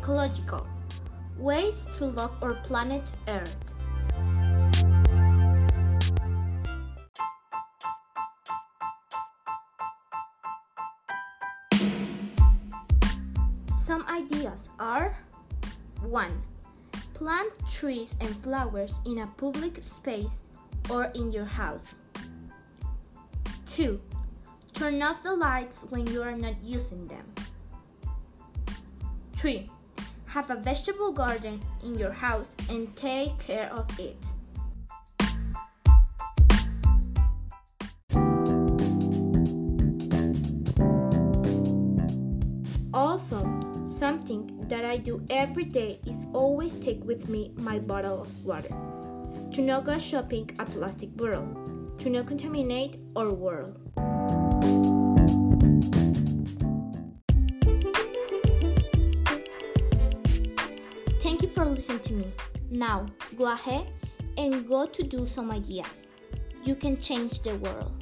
ecological. Ways to love our planet Earth. Some ideas are 1. Plant trees and flowers in a public space or in your house. 2. Turn off the lights when you are not using them. 3. Have a vegetable garden in your house and take care of it. Also, something that I do every day is always take with me my bottle of water. To not go shopping a plastic bottle. To not contaminate our world. Thank you for listening to me. Now, go ahead and go to do some ideas. You can change the world.